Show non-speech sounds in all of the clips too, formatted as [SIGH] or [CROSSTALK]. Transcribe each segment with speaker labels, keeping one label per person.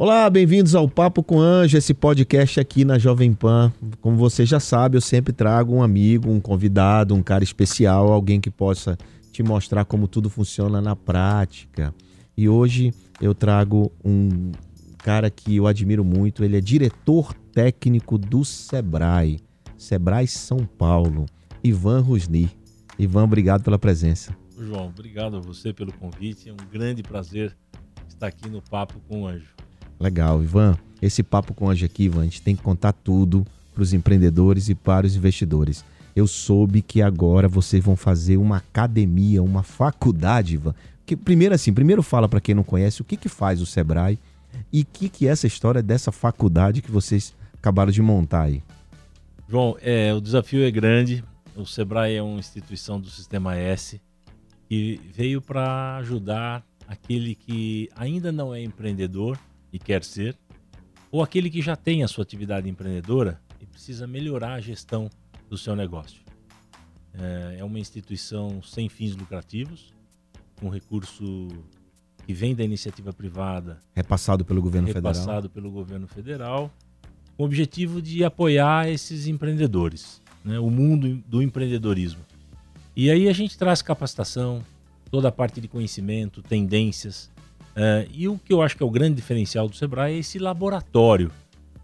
Speaker 1: Olá, bem-vindos ao Papo com Anjo, esse podcast aqui na Jovem Pan. Como você já sabe, eu sempre trago um amigo, um convidado, um cara especial, alguém que possa te mostrar como tudo funciona na prática. E hoje eu trago um cara que eu admiro muito, ele é diretor técnico do Sebrae, Sebrae São Paulo, Ivan Rusni. Ivan, obrigado pela presença.
Speaker 2: João, obrigado a você pelo convite, é um grande prazer estar aqui no Papo com o Anjo.
Speaker 1: Legal, Ivan. Esse papo com hoje aqui, Ivan, a gente tem que contar tudo para os empreendedores e para os investidores. Eu soube que agora vocês vão fazer uma academia, uma faculdade, Ivan. Que, primeiro assim, primeiro fala para quem não conhece o que, que faz o Sebrae e o que, que é essa história dessa faculdade que vocês acabaram de montar aí.
Speaker 2: João, é, o desafio é grande. O Sebrae é uma instituição do Sistema S que veio para ajudar aquele que ainda não é empreendedor e quer ser, ou aquele que já tem a sua atividade empreendedora e precisa melhorar a gestão do seu negócio. É, é uma instituição sem fins lucrativos, com recurso que vem da iniciativa privada,
Speaker 1: repassado pelo governo
Speaker 2: repassado
Speaker 1: federal,
Speaker 2: repassado pelo governo federal, com o objetivo de apoiar esses empreendedores, né, o mundo do empreendedorismo. E aí a gente traz capacitação, toda a parte de conhecimento, tendências, Uh, e o que eu acho que é o grande diferencial do Sebrae é esse laboratório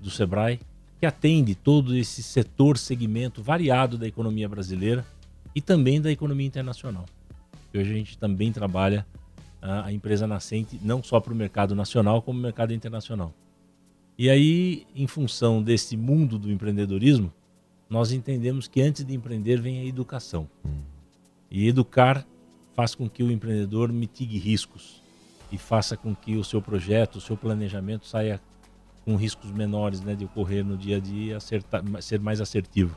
Speaker 2: do Sebrae que atende todo esse setor, segmento variado da economia brasileira e também da economia internacional. Hoje a gente também trabalha uh, a empresa nascente não só para o mercado nacional, como o mercado internacional. E aí, em função desse mundo do empreendedorismo, nós entendemos que antes de empreender vem a educação. Hum. E educar faz com que o empreendedor mitigue riscos e faça com que o seu projeto, o seu planejamento saia com riscos menores né, de ocorrer no dia a dia, acertar, ser mais assertivo.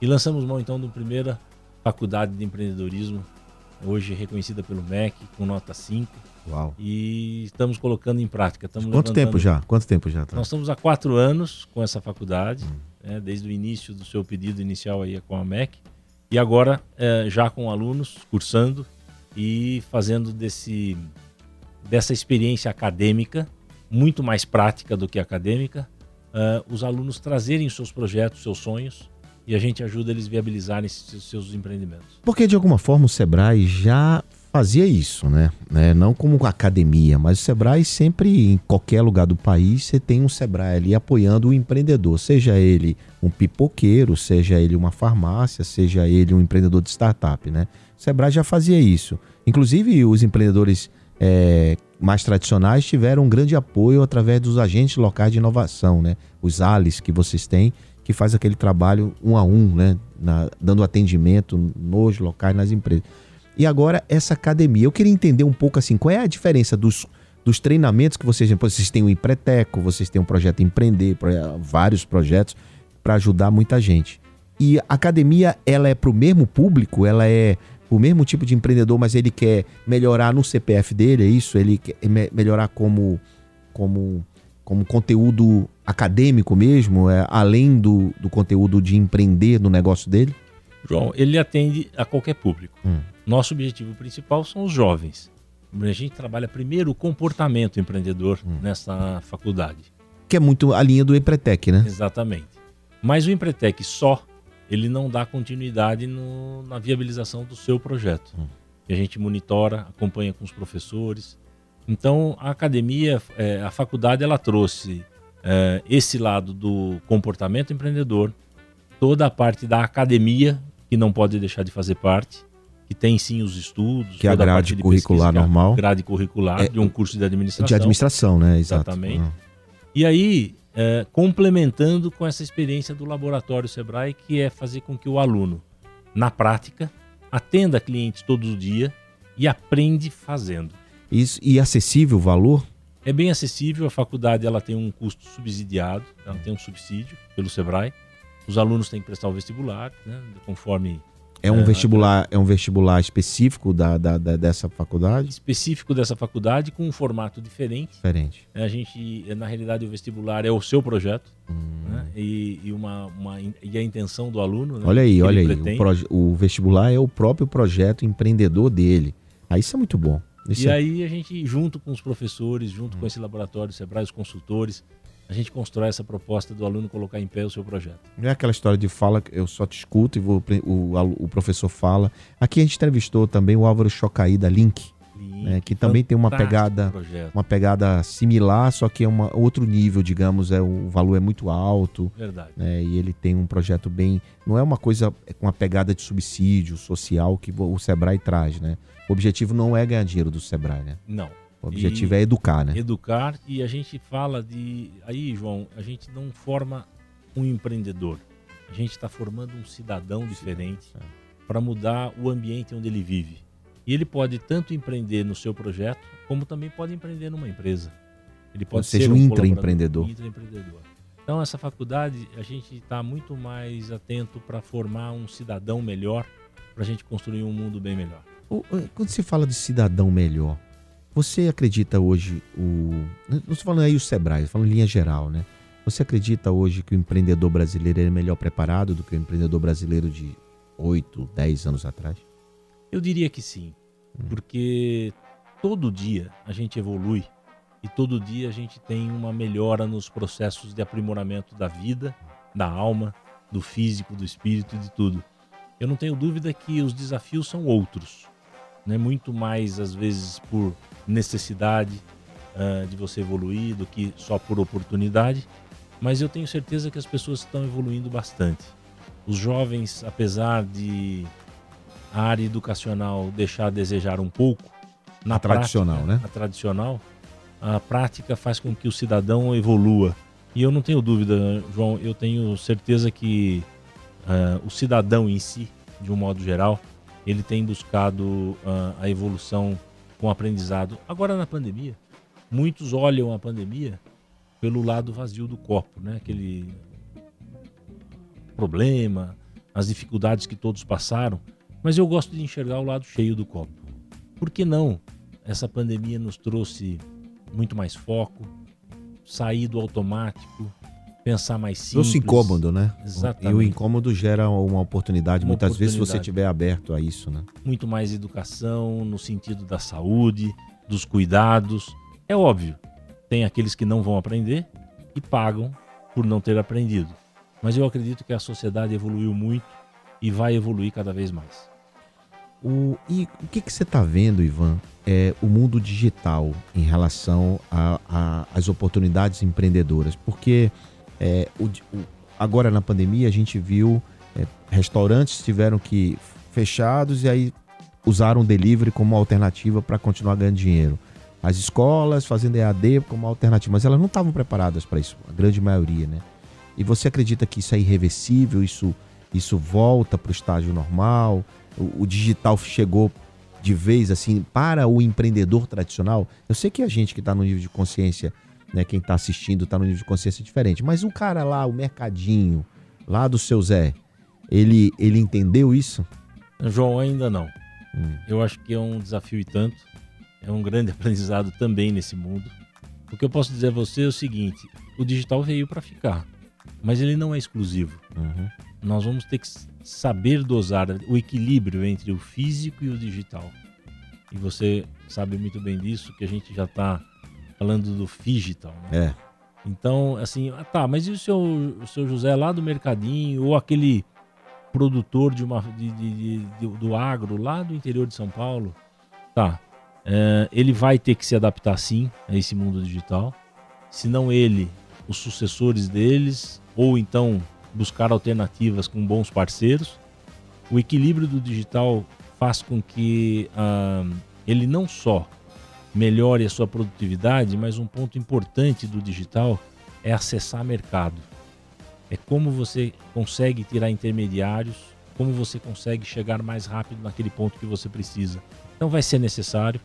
Speaker 2: E lançamos mão então da primeira faculdade de empreendedorismo, hoje reconhecida pelo MEC, com nota 5.
Speaker 1: Uau.
Speaker 2: E estamos colocando em prática. Estamos
Speaker 1: Quanto tempo já? Quanto tempo já?
Speaker 2: Tá? Nós estamos há quatro anos com essa faculdade, hum. né, desde o início do seu pedido inicial aí com a MEC. E agora é, já com alunos cursando e fazendo desse dessa experiência acadêmica, muito mais prática do que acadêmica, uh, os alunos trazerem seus projetos, seus sonhos, e a gente ajuda eles a viabilizarem seus, seus empreendimentos.
Speaker 1: Porque de alguma forma o Sebrae já fazia isso, né? né? Não como academia, mas o Sebrae sempre, em qualquer lugar do país, você tem um Sebrae ali apoiando o empreendedor, seja ele um pipoqueiro, seja ele uma farmácia, seja ele um empreendedor de startup, né? O Sebrae já fazia isso. Inclusive, os empreendedores é, mais tradicionais tiveram um grande apoio através dos agentes locais de inovação, né? Os ALIS que vocês têm, que faz aquele trabalho um a um, né? Na, dando atendimento nos locais, nas empresas. E agora essa academia. Eu queria entender um pouco assim, qual é a diferença dos, dos treinamentos que vocês, vocês têm o Empreteco, vocês têm um projeto Empreender, vários projetos para ajudar muita gente. E a academia, ela é para o mesmo público? Ela é o mesmo tipo de empreendedor, mas ele quer melhorar no CPF dele, é isso? Ele quer melhorar como, como, como conteúdo acadêmico mesmo, é, além do, do conteúdo de empreender no negócio dele?
Speaker 2: João, ele atende a qualquer público. Hum. Nosso objetivo principal são os jovens. A gente trabalha primeiro o comportamento empreendedor hum. nessa faculdade.
Speaker 1: Que é muito a linha do Empretec, né?
Speaker 2: Exatamente. Mas o Empretec só ele não dá continuidade no, na viabilização do seu projeto. Hum. A gente monitora, acompanha com os professores. Então, a academia, é, a faculdade, ela trouxe é, esse lado do comportamento empreendedor, toda a parte da academia, que não pode deixar de fazer parte, que tem sim os estudos,
Speaker 1: que é a grade curricular pesquisa, normal,
Speaker 2: grade curricular é, de um curso de administração.
Speaker 1: De administração, né?
Speaker 2: Exato. Exatamente. Uhum. E aí é, complementando com essa experiência do laboratório Sebrae, que é fazer com que o aluno, na prática, atenda clientes todo dia e aprende fazendo.
Speaker 1: Isso, e acessível o valor?
Speaker 2: É bem acessível, a faculdade ela tem um custo subsidiado, ela tem um subsídio pelo Sebrae. Os alunos têm que prestar o vestibular, né, conforme
Speaker 1: É um
Speaker 2: É,
Speaker 1: vestibular, é um vestibular específico da, da- da- dessa faculdade?
Speaker 2: específico dessa faculdade com um formato diferente.
Speaker 1: Diferente.
Speaker 2: A gente, na realidade, o vestibular é o seu projeto
Speaker 1: Hum.
Speaker 2: né, e, e uma, uma- e a intenção do aluno. né,
Speaker 1: Olha aí, olha aí. O, proje- o vestibular é o próprio projeto empreendedor dele. Aí isso é muito bom. Isso
Speaker 2: E
Speaker 1: é-
Speaker 2: aí a gente, junto com os professores, junto com esse laboratório, o Sebrae, os consultores, a gente constrói essa proposta do aluno colocar em pé o seu projeto.
Speaker 1: Não é aquela história de fala, que eu só te escuto e vou, o, o professor fala. Aqui a gente entrevistou também o Álvaro Chocaí da Link, né, que também tem uma pegada
Speaker 2: Projeto,
Speaker 1: uma pegada similar, só que é uma, outro nível, digamos, é o valor é muito alto,
Speaker 2: verdade.
Speaker 1: né? E ele tem um projeto bem, não é uma coisa com uma pegada de subsídio social que o Sebrae traz, né? O objetivo não é ganhar dinheiro do Sebrae, né?
Speaker 2: Não.
Speaker 1: O objetivo
Speaker 2: E-
Speaker 1: é educar, né?
Speaker 2: Educar e a gente fala de. Aí, João, a gente não forma um empreendedor. A gente está formando um cidadão diferente para mudar o ambiente onde ele vive. E ele pode tanto empreender no seu projeto, como também pode empreender numa empresa. Ele pode
Speaker 1: seja,
Speaker 2: ser
Speaker 1: um intraempreendedor.
Speaker 2: intraempreendedor. Então, essa faculdade, a gente está muito mais atento para formar um cidadão melhor, para a gente construir um mundo bem melhor.
Speaker 1: Quando se fala de cidadão melhor, você acredita hoje o. Não estou falando aí o Sebrae, estou falando em linha geral, né? Você acredita hoje que o empreendedor brasileiro é melhor preparado do que o empreendedor brasileiro de 8, 10 anos atrás?
Speaker 2: Eu diria que sim, porque todo dia a gente evolui e todo dia a gente tem uma melhora nos processos de aprimoramento da vida, da alma, do físico, do espírito e de tudo. Eu não tenho dúvida que os desafios são outros, né? Muito mais às vezes por necessidade ah, de você evoluir do que só por oportunidade, mas eu tenho certeza que as pessoas estão evoluindo bastante. Os jovens, apesar de a área educacional deixar a desejar um pouco, na
Speaker 1: A tradicional,
Speaker 2: prática,
Speaker 1: né?
Speaker 2: A tradicional, a prática faz com que o cidadão evolua. E eu não tenho dúvida, João, eu tenho certeza que ah, o cidadão em si, de um modo geral, ele tem buscado ah, a evolução com aprendizado. Agora na pandemia, muitos olham a pandemia pelo lado vazio do copo, né? Aquele problema, as dificuldades que todos passaram, mas eu gosto de enxergar o lado cheio do copo. Por que não? Essa pandemia nos trouxe muito mais foco, sair do automático, pensar mais simples.
Speaker 1: Trouxe incômodo, né?
Speaker 2: Exatamente.
Speaker 1: E o incômodo gera uma oportunidade,
Speaker 2: Uma
Speaker 1: muitas vezes, se você
Speaker 2: oportunidade.
Speaker 1: estiver aberto a isso, né?
Speaker 2: muito mais educação no sentido da saúde, dos cuidados. É óbvio, tem aqueles que não vão aprender e pagam por não ter aprendido. Mas eu acredito que a sociedade evoluiu muito e vai evoluir cada vez mais.
Speaker 1: O, e o que, que você está vendo, Ivan, é o mundo digital em relação às oportunidades empreendedoras? Porque é, o o- agora na pandemia a gente viu é, restaurantes tiveram que fechados e aí usaram o delivery como alternativa para continuar ganhando dinheiro. As escolas fazendo EAD como alternativa, mas elas não estavam preparadas para isso, a grande maioria, né? E você acredita que isso é irreversível, isso, isso volta para o estágio normal? O, o digital chegou de vez assim para o empreendedor tradicional? Eu sei que a gente que está no nível de consciência, né, quem está assistindo está no nível de consciência diferente, mas o cara lá, o mercadinho, lá do seu Zé, ele, ele entendeu isso?
Speaker 2: João, ainda não.
Speaker 1: Hum.
Speaker 2: Eu acho que é um desafio e tanto. É um grande [LAUGHS] aprendizado também nesse mundo. O que eu posso dizer a você é o seguinte: o digital veio para ficar, mas ele não é exclusivo.
Speaker 1: Uhum.
Speaker 2: nós vamos ter que saber dosar o equilíbrio entre o físico e o digital. E você sabe muito bem disso, que a gente já está falando do digital. Né?
Speaker 1: É.
Speaker 2: Então, assim, ah, tá, mas e o seu, o seu José lá do Mercadinho, ou aquele produtor de uma, de, de- de- de- do agro lá do interior de São Paulo? Tá, é, ele vai ter que se adaptar sim a esse mundo digital. Se não ele, os sucessores deles, ou então buscar alternativas com bons parceiros. O equilíbrio do digital faz com que ah, ele não só melhore a sua produtividade, mas um ponto importante do digital é acessar mercado. É como você consegue tirar intermediários, como você consegue chegar mais rápido naquele ponto que você precisa. Então vai ser necessário.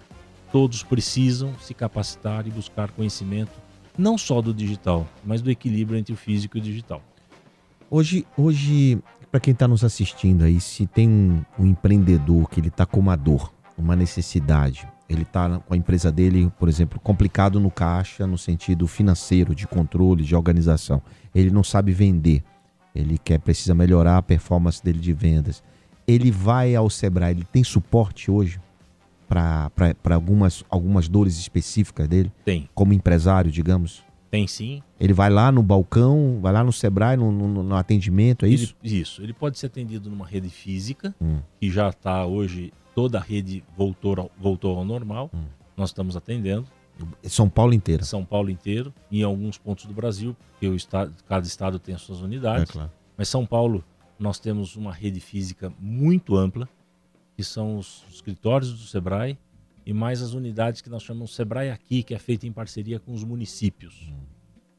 Speaker 2: todos precisam se capacitar e buscar conhecimento, não só do digital, mas do equilíbrio entre o físico e o digital.
Speaker 1: Hoje, hoje para quem está nos assistindo aí, se tem um, um empreendedor que ele está com uma dor, uma necessidade, ele está com a empresa dele, por exemplo, complicado no caixa, no sentido financeiro, de controle, de organização. Ele não sabe vender. Ele quer precisa melhorar a performance dele de vendas. Ele vai ao Sebrae, ele tem suporte hoje para algumas, algumas dores específicas dele?
Speaker 2: Tem.
Speaker 1: Como empresário, digamos?
Speaker 2: Tem sim.
Speaker 1: Ele vai lá no balcão, vai lá no Sebrae, no, no, no atendimento, é
Speaker 2: Ele-
Speaker 1: isso?
Speaker 2: isso. Ele pode ser atendido numa rede física,
Speaker 1: Hum.
Speaker 2: que já está hoje, toda a rede voltou ao, voltou ao normal.
Speaker 1: Hum.
Speaker 2: Nós estamos atendendo.
Speaker 1: São Paulo inteira.
Speaker 2: São Paulo inteiro, em alguns pontos do Brasil, porque o estado, cada estado tem as suas
Speaker 1: É
Speaker 2: unidades.
Speaker 1: claro.
Speaker 2: Mas São Paulo, nós temos uma rede física muito ampla, que são os escritórios do Sebrae e mais as unidades que nós chamamos Sebrae Aqui, que é feita em parceria com os municípios.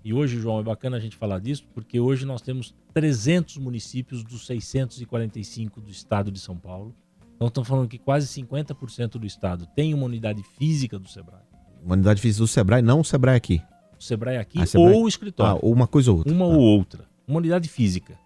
Speaker 2: E hoje, João, é bacana a gente falar disso, porque hoje nós temos 300 municípios dos 645 do estado de São Paulo. Então, estamos falando que quase 50% do estado tem uma unidade física do Sebrae.
Speaker 1: Uma unidade física do Sebrae, não o Sebrae aqui.
Speaker 2: O Sebrae Aqui
Speaker 1: Ah, Sebrae-
Speaker 2: ou o
Speaker 1: Ah,
Speaker 2: escritório.
Speaker 1: ou uma coisa ou outra.
Speaker 2: uma
Speaker 1: Tá.
Speaker 2: ou outra. Uma unidade física.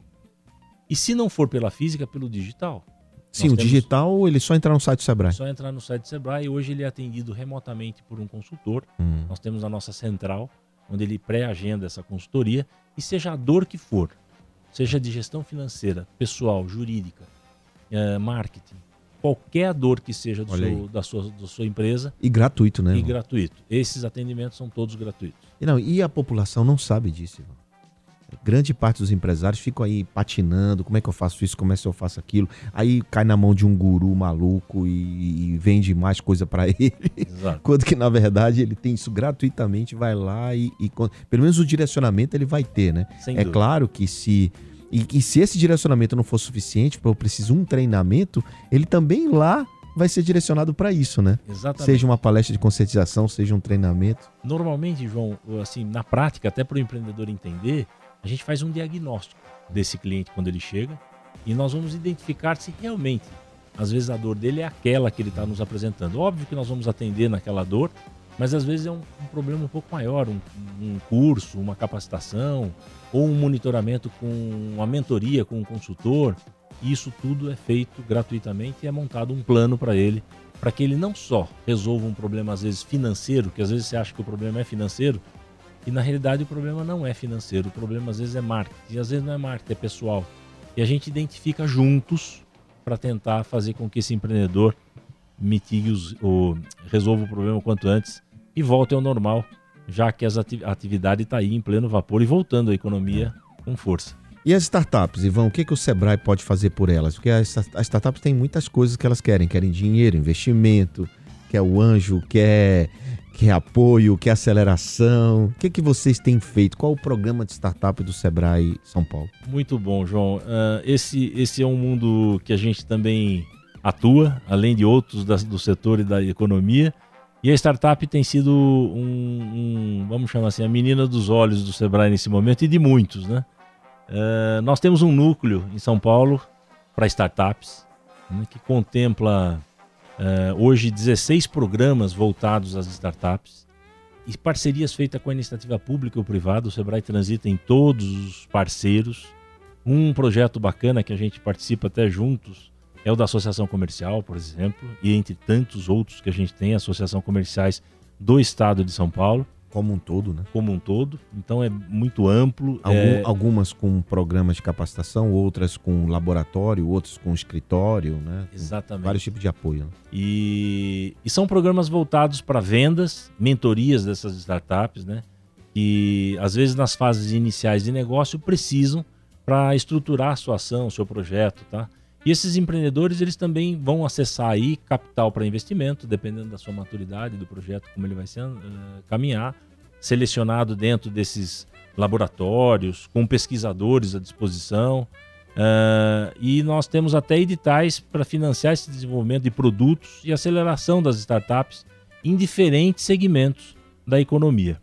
Speaker 2: E se não for pela física, pelo digital.
Speaker 1: Sim, o digital, ele só entrar no site do Sebrae.
Speaker 2: só entrar no site do Sebrae. Hoje ele é atendido remotamente por um consultor.
Speaker 1: Hum.
Speaker 2: Nós temos a nossa central, onde ele pré-agenda essa consultoria. E seja a dor que for, seja de gestão financeira, pessoal, jurídica, eh, marketing, qualquer dor que seja do seu- da, sua, da sua empresa,
Speaker 1: E gratuito, né?
Speaker 2: e
Speaker 1: irmão?
Speaker 2: gratuito. Esses atendimentos são todos gratuitos.
Speaker 1: E, não, e a população não sabe disso, irmão. Grande parte dos empresários ficam aí patinando, como é que eu faço isso, como é que eu faço aquilo. Aí cai na mão de um guru maluco e, e vende mais coisa pra [LAUGHS] ele.
Speaker 2: Exato.
Speaker 1: Quando que, na verdade, ele tem isso gratuitamente, vai lá e, e pelo menos o direcionamento ele vai ter, né?
Speaker 2: Sem
Speaker 1: é
Speaker 2: dúvida.
Speaker 1: claro que se e, que se esse direcionamento não for suficiente, para eu preciso um treinamento, ele também lá vai ser direcionado para isso, né?
Speaker 2: Exatamente.
Speaker 1: Seja uma palestra de conscientização, seja um treinamento.
Speaker 2: Normalmente, João, assim, na prática, até para o empreendedor entender, a gente faz um diagnóstico desse cliente quando ele chega e nós vamos identificar se realmente, às vezes, a dor dele é aquela que ele está nos apresentando. Óbvio que nós vamos atender naquela dor, mas às vezes é um, um problema um pouco maior, um, um curso, uma capacitação ou um monitoramento com uma mentoria com um consultor. Isso tudo é feito gratuitamente e é montado um plano para ele, para que ele não só resolva um problema às vezes financeiro, que às vezes você acha que o problema é financeiro, e na realidade o problema não é financeiro, o problema às vezes é marketing, e às vezes não é marketing, é pessoal. E a gente identifica juntos para tentar fazer com que esse empreendedor mitigue os, o, resolva o problema o quanto antes e volte ao normal, já que a atividade está aí em pleno vapor e voltando à economia com força.
Speaker 1: E as startups, Ivan, o que, que o Sebrae pode fazer por elas? Porque as, as startups têm muitas coisas que elas querem. Querem dinheiro, investimento, quer o anjo, quer, quer apoio, quer aceleração. O que, que vocês têm feito? Qual o programa de startup do Sebrae São Paulo?
Speaker 2: Muito bom, João. Ah, esse, esse é um mundo que a gente também atua, além de outros da- do setor e da economia. E a startup tem sido um, um, vamos chamar assim, a menina dos olhos do Sebrae nesse momento e de muitos, né? Ah, nós temos um núcleo em São Paulo para startups, né, que contempla ah, hoje 16 programas voltados às startups e parcerias feitas com a iniciativa pública ou privada. O Sebrae transita em todos os parceiros. Um projeto bacana que a gente participa até juntos é o da Associação Comercial, por exemplo, e entre tantos outros que a gente tem, associação comerciais do estado de São Paulo,
Speaker 1: Como um todo, né?
Speaker 2: como um todo. Então é muito amplo.
Speaker 1: Algum-
Speaker 2: é,
Speaker 1: Algumas com programas de capacitação, outras com laboratório, outras com escritório, né?
Speaker 2: Exatamente.
Speaker 1: Vários tipos de apoio. né?
Speaker 2: E, e são programas voltados para vendas, mentorias dessas startups, né? Que às vezes nas fases iniciais de negócio precisam para estruturar a sua ação, o seu projeto, tá? E esses empreendedores eles também vão acessar aí capital para investimento, dependendo da sua maturidade do projeto, como ele vai ser, eh, caminhar, selecionado dentro desses laboratórios, com pesquisadores à disposição. Ah, e nós temos até editais para financiar esse desenvolvimento de produtos e aceleração das startups em diferentes segmentos da economia.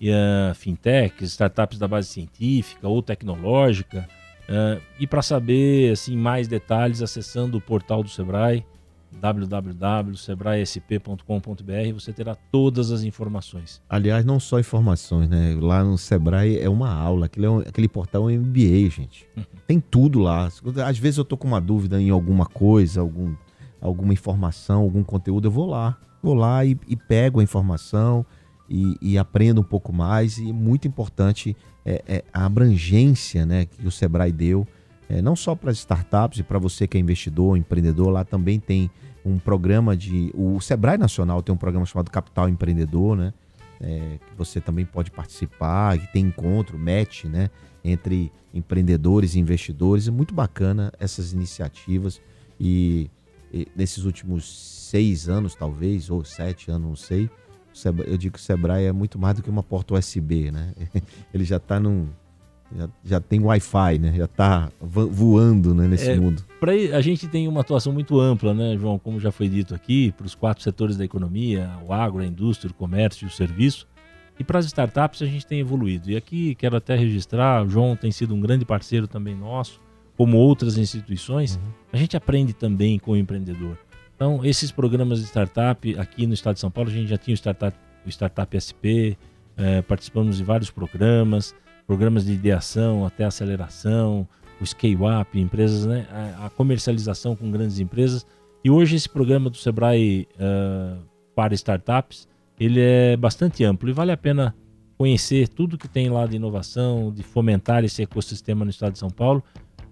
Speaker 2: E, ah, fintechs, startups da base científica ou tecnológica. Ah, e para saber assim, mais detalhes, acessando o portal do Sebrae, www.sebraesp.com.br, você terá todas as informações.
Speaker 1: Aliás, não só informações, né? Lá no Sebrae é uma aula, aquele, é um, aquele portal é um MBA, gente. Tem tudo lá. Às vezes eu tô com uma dúvida em alguma coisa, algum, alguma informação, algum conteúdo, eu vou lá. Vou lá e, e pego a informação e, e, aprendo um pouco mais. E muito importante é, é a abrangência né, que o Sebrae deu, é, não só para as startups e para você que é investidor, empreendedor, lá também tem um programa de. O Sebrae Nacional tem um programa chamado Capital Empreendedor, né? É, que você também pode participar, que tem encontro, match, né? Entre empreendedores e investidores. É muito bacana essas iniciativas. E, e nesses últimos seis anos, talvez, ou sete anos, não sei, eu digo que o Sebrae é muito mais do que uma porta USB, né? [LAUGHS] Ele já está num já, já tem Wi-Fi, né? Já está voando né, nesse é, mundo.
Speaker 2: Pra, a gente tem uma atuação muito ampla, né, João? Como já foi dito aqui, para os quatro setores da economia, o agro, a indústria, o comércio e o serviço. E para as startups a gente tem evoluído. E aqui quero até registrar, o João tem sido um grande parceiro também nosso, como outras instituições. Uhum. A gente aprende também com o empreendedor. Então, esses programas de startup, aqui no estado de São Paulo, a gente já tinha o Startup, o startup SP, eh, participamos de vários programas programas de ideação até aceleração, o scale-up, empresas, né, a, a, comercialização com grandes empresas. E hoje esse programa do Sebrae uh, para startups, ele é bastante amplo e vale a pena conhecer tudo que tem lá de inovação, de fomentar esse ecossistema no estado de São Paulo,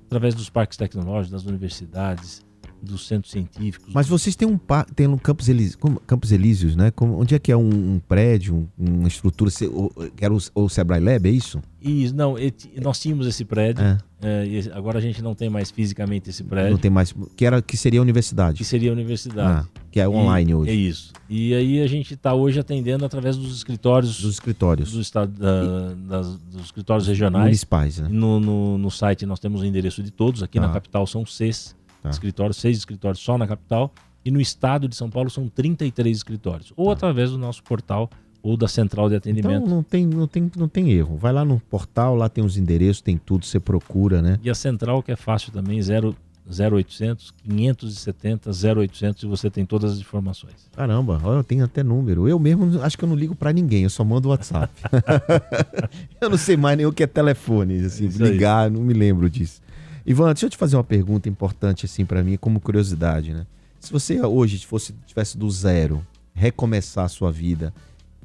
Speaker 2: através dos parques tecnológicos, das universidades, dos centros científicos.
Speaker 1: Mas vocês têm um, tem um Campos, Elíseos, Campos Elíseos, né? Como, onde é que é um, um prédio, uma estrutura, que era o, o Sebrae Lab, é isso?
Speaker 2: Isso, não, nós tínhamos esse prédio, é. É, agora a gente não tem mais fisicamente esse prédio.
Speaker 1: Não tem mais, que, era, que seria a universidade.
Speaker 2: Que seria a universidade.
Speaker 1: Ah, que é online
Speaker 2: e,
Speaker 1: hoje.
Speaker 2: É isso. E aí a gente está hoje atendendo através dos escritórios.
Speaker 1: Dos escritórios.
Speaker 2: Do estado, da, das, dos escritórios regionais.
Speaker 1: Municipais, né?
Speaker 2: No, no, no site nós temos o endereço de todos, aqui ah. na capital são seis tá. escritórios, seis escritórios só na capital. E no estado de São Paulo são 33 escritórios. Ou tá. através do nosso portal ou da central de atendimento.
Speaker 1: Então não tem, não, tem, não tem erro. Vai lá no portal, lá tem os endereços, tem tudo, você procura, né?
Speaker 2: E a central que é fácil também, 0, 0800 570 0800 e você tem todas as informações.
Speaker 1: Caramba, eu tenho até número. Eu mesmo acho que eu não ligo para ninguém, eu só mando WhatsApp. [LAUGHS] eu não sei mais nem o que é telefone, assim, ligar, não me lembro disso. Ivan, deixa eu te fazer uma pergunta importante assim para mim, como curiosidade, né? Se você hoje fosse tivesse do zero, recomeçar a sua vida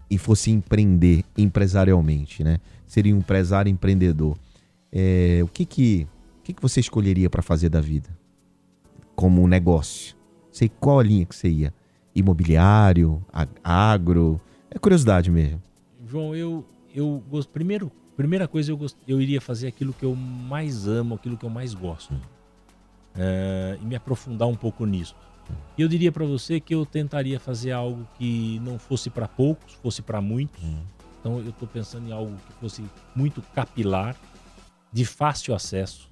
Speaker 1: e fosse empreender empresarialmente, né? Seria um empresário empreendedor. É, o que que, o que que você escolheria para fazer da vida? Como um negócio? Sei qual a linha que você ia? Imobiliário, agro? É curiosidade mesmo.
Speaker 2: João, eu eu gosto primeiro primeira coisa, eu, gost... eu iria fazer aquilo que eu mais amo, aquilo que eu mais gosto. É, e me aprofundar um pouco nisso. Eu diria para você que eu tentaria fazer algo que não fosse para poucos, fosse para muitos. Hum. Então eu estou pensando em algo que fosse muito capilar, de fácil acesso.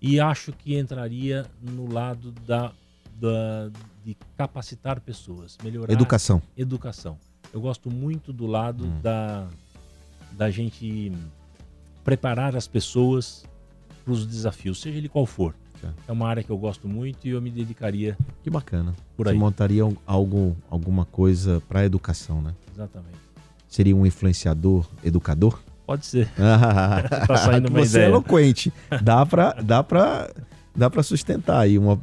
Speaker 2: E acho que entraria no lado da, da de capacitar pessoas, melhorar
Speaker 1: educação.
Speaker 2: Educação. Eu gosto muito do lado hum. da da gente preparar as pessoas para os desafios, seja ele qual for. É uma área que eu gosto muito e eu me dedicaria.
Speaker 1: Que bacana. Por aí. Você montaria algo, alguma coisa para a educação, né?
Speaker 2: Exatamente.
Speaker 1: Seria um influenciador, educador?
Speaker 2: Pode ser. [LAUGHS] tá
Speaker 1: saindo uma Você é ideia. é eloquente. Dá para dá para dá para sustentar aí uma,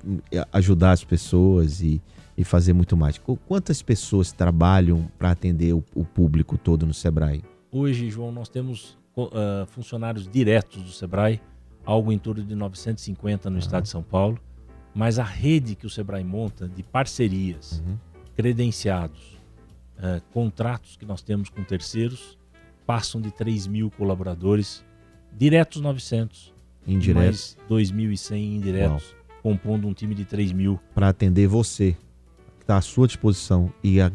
Speaker 1: ajudar as pessoas e, e fazer muito mais. Quantas pessoas trabalham para atender o, o público todo no Sebrae?
Speaker 2: Hoje, João, nós temos uh, funcionários diretos do Sebrae, algo em torno de 950 no uhum. estado de São Paulo, mas a rede que o Sebrae monta de parcerias, uhum. credenciados, uh, contratos que nós temos com terceiros, passam de 3 mil colaboradores, diretos 900,
Speaker 1: indiretos
Speaker 2: 2.100 indiretos, Uau. compondo um time de 3 mil.
Speaker 1: Para atender você, que está à sua disposição e a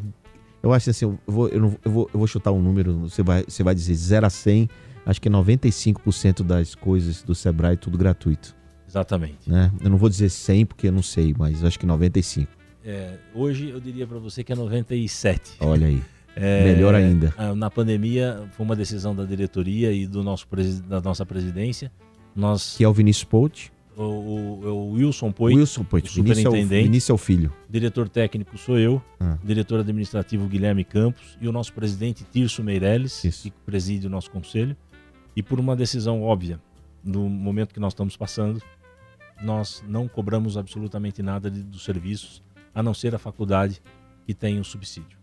Speaker 1: eu acho assim, eu vou, eu, não, eu, vou, eu vou chutar um número, você vai, você vai dizer 0 a 100, acho que 95% das coisas do Sebrae é tudo gratuito.
Speaker 2: Exatamente.
Speaker 1: Né? Eu não vou dizer 100 porque eu não sei, mas acho que 95.
Speaker 2: É, hoje eu diria para você que é 97.
Speaker 1: Olha aí. [LAUGHS] É, Melhor ainda.
Speaker 2: Na pandemia foi uma decisão da diretoria e do nosso da nossa presidência. Nós
Speaker 1: que é o Vinícius Pout.
Speaker 2: O, o, o Wilson Poit,
Speaker 1: Wilson Poit,
Speaker 2: o
Speaker 1: Vinícius é
Speaker 2: superintendente.
Speaker 1: Vinícius é o filho.
Speaker 2: diretor técnico sou eu,
Speaker 1: Ah.
Speaker 2: diretor administrativo Guilherme Campos e o nosso presidente Tirso Meirelles,
Speaker 1: Isso.
Speaker 2: que preside o nosso conselho. E por uma decisão óbvia, no momento que nós estamos passando, nós não cobramos absolutamente nada de- dos serviços, a não ser a faculdade que tem o subsídio.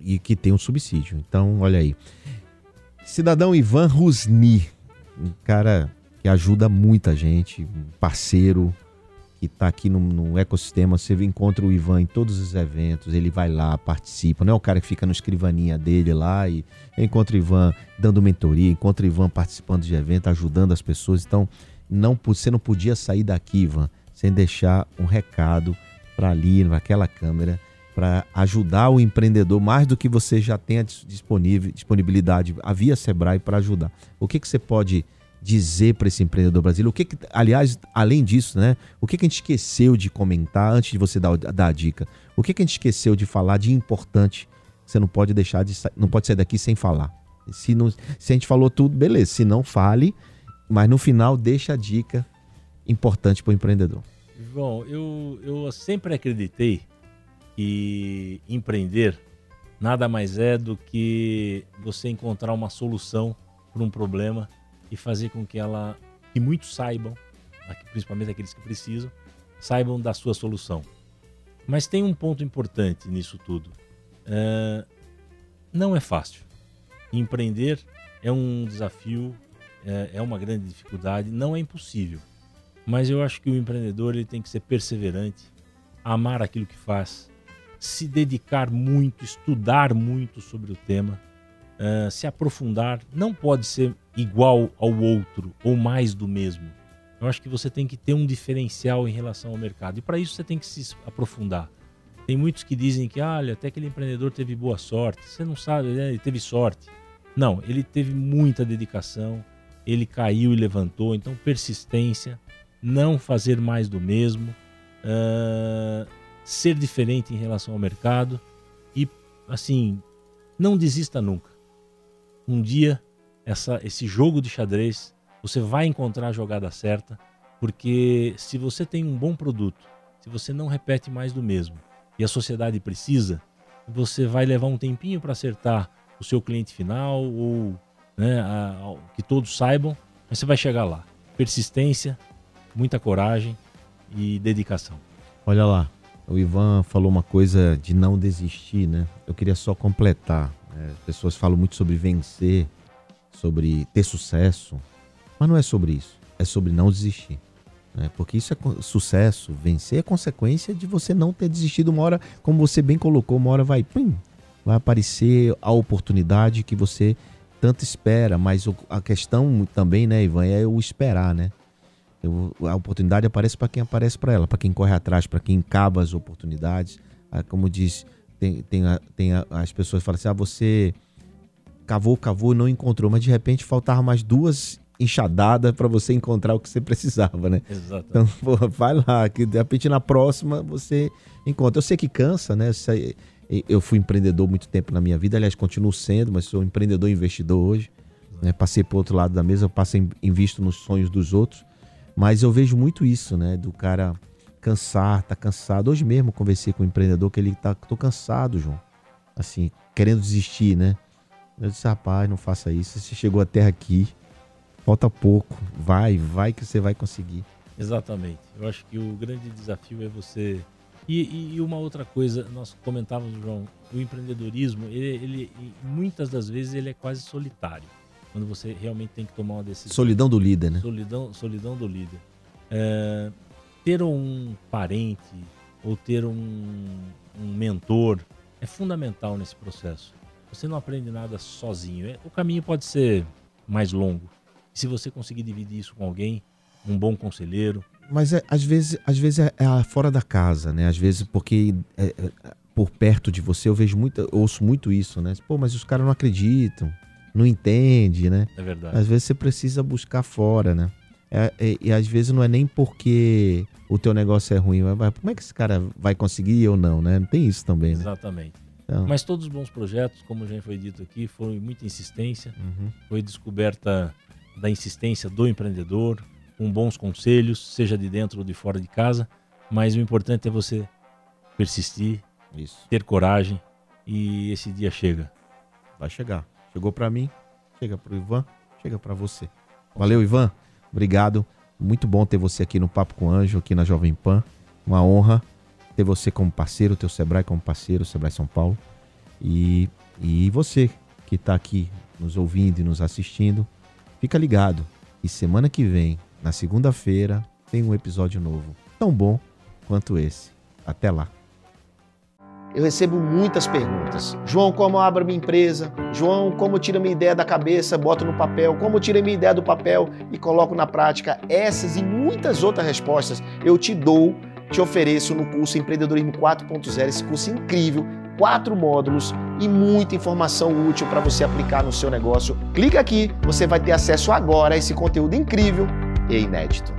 Speaker 1: e que tem um subsídio. Então, olha aí. Cidadão Ivan Rusni, um cara ajuda muita gente, um parceiro que está aqui no, no ecossistema. Você encontra o Ivan em todos os eventos, ele vai lá, participa. Não é o cara que fica no escrivaninha dele lá e encontra o Ivan dando mentoria, encontra o Ivan participando de eventos, ajudando as pessoas. Então, não, você não podia sair daqui, Ivan, sem deixar um recado para ali, naquela câmera, para ajudar o empreendedor mais do que você já dis- disponível, disponibilidade a via Sebrae para ajudar. O que, que você pode dizer para esse empreendedor brasileiro? O que, que aliás, além disso, né? O que, que a gente esqueceu de comentar antes de você dar, dar a dica? O que, que a gente esqueceu de falar de importante? Você não pode deixar de não pode sair daqui sem falar. Se, não, se a gente falou tudo, beleza. Se não, fale, mas no final deixa a dica importante para o empreendedor.
Speaker 2: João, eu, eu sempre acreditei que empreender nada mais é do que você encontrar uma solução para um problema e fazer com que ela, que muitos saibam, principalmente aqueles que precisam, saibam da sua solução. Mas tem um ponto importante nisso tudo. É, não é fácil. Empreender é um desafio, é, é uma grande dificuldade, não é impossível. Mas eu acho que o empreendedor ele tem que ser perseverante, amar aquilo que faz, se dedicar muito, estudar muito sobre o tema, eh, se aprofundar. Não pode ser igual ao outro ou mais do mesmo. Eu acho que você tem que ter um diferencial em relação ao mercado. E para isso você tem que se aprofundar. Tem muitos que dizem que, olha, até aquele empreendedor teve boa sorte. Você não sabe, né? ele teve sorte. Não, ele teve muita dedicação, ele caiu e levantou. Então, persistência, não fazer mais do mesmo, ah, ser diferente em relação ao mercado e, assim, não desista nunca. Um dia, essa, esse jogo de xadrez, você vai encontrar a jogada certa, porque se você tem um bom produto, se você não repete mais do mesmo e a sociedade precisa, você vai levar um tempinho para acertar o seu cliente final ou né, a- a- que todos saibam, mas você vai chegar lá. Persistência, muita coragem e dedicação.
Speaker 1: Olha lá, o Ivan falou uma coisa de não desistir, né? Eu queria só completar. né? As pessoas falam muito sobre vencer, sobre ter sucesso, mas não é sobre isso. É sobre não desistir. Né? Porque isso é sucesso, vencer é consequência de você não ter desistido. Uma hora, como você bem colocou, uma hora vai, pum, vai aparecer a oportunidade que você tanto espera. Mas a questão também, né, Ivan, é o esperar, né? Eu- a oportunidade aparece para quem aparece para ela, para quem corre atrás, para quem cava as oportunidades. Ah, Como diz, tem, tem, a- tem a- as pessoas falam assim: ah, você cavou, cavou e não encontrou, mas de repente faltava mais duas enxadadas para você encontrar o que você [LAUGHS] precisava, né?
Speaker 2: Exatamente.
Speaker 1: Então, [LAUGHS] pô, vai lá, que de repente na próxima você encontra. Eu sei que cansa, né? Eu fui empreendedor muito tempo na minha vida, aliás, continuo sendo, mas sou empreendedor e investidor hoje. né? Passei para outro lado da mesa, eu passo invisto nos sonhos dos outros. Mas eu vejo muito isso, né? Do cara cansar, tá cansado. Hoje mesmo conversei com um empreendedor que ele tá, tô cansado, João. Assim, querendo desistir, né? Eu disse, rapaz, não faça isso. Você chegou até aqui, falta pouco. Vai, vai que você vai conseguir.
Speaker 2: Exatamente. Eu acho que o grande desafio é você. E, e- e uma outra coisa, nós comentávamos, João, o empreendedorismo, ele, ele- muitas das vezes ele é quase solitário. Quando você realmente tem que tomar uma decisão.
Speaker 1: Solidão do líder, né?
Speaker 2: Solidão, solidão do líder. É, ter um parente ou ter um, um mentor é fundamental nesse processo. Você não aprende nada sozinho. É- O caminho pode ser mais longo. Se você conseguir dividir isso com alguém, um bom conselheiro,
Speaker 1: Mas é, às vezes, às vezes é, é fora da casa, né? Às vezes porque é, é, por perto de você eu vejo muito, eu ouço muito isso, né? Pô, mas os caras não acreditam, não entendem, né?
Speaker 2: é verdade.
Speaker 1: Às vezes você precisa buscar fora, né? É- e às vezes não é nem porque o teu negócio é ruim, mas, mas como é que esse cara vai conseguir ou não, né? Não tem isso também, né?
Speaker 2: Exatamente.
Speaker 1: Então,
Speaker 2: Mas todos os bons projetos, como já foi dito aqui, foram muita insistência,
Speaker 1: uhum.
Speaker 2: foi descoberta da insistência do empreendedor, com bons conselhos, seja de dentro ou de fora de casa, mas o importante é você persistir,
Speaker 1: Isso.
Speaker 2: ter coragem e esse dia chega.
Speaker 1: Vai chegar. Chegou para mim, chega pro Ivan, chega para você. Valeu, Ivan. Obrigado. Muito bom ter você aqui no Papo com Anjo, aqui na Jovem Pan. Uma honra ter você como parceiro, teu Sebrae como parceiro, Sebrae São Paulo. E, e você que está aqui nos ouvindo e nos assistindo, fica ligado. E semana que vem, na segunda-feira, tem um episódio novo, tão bom quanto esse. Até lá.
Speaker 3: Eu recebo muitas perguntas. João, como abro minha empresa? João, como tiro minha ideia da cabeça, boto no papel? Como tiro minha ideia do papel e coloco na prática? Essas e muitas outras respostas eu te dou, te ofereço no curso Empreendedorismo 4.0, esse curso incrível, quatro módulos e muita informação útil para você aplicar no seu negócio. Clica aqui, você vai ter acesso agora a esse conteúdo incrível e inédito.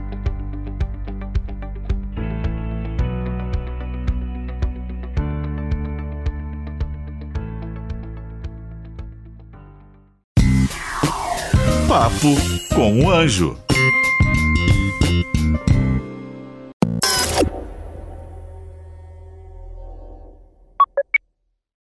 Speaker 4: Papo com o Anjo.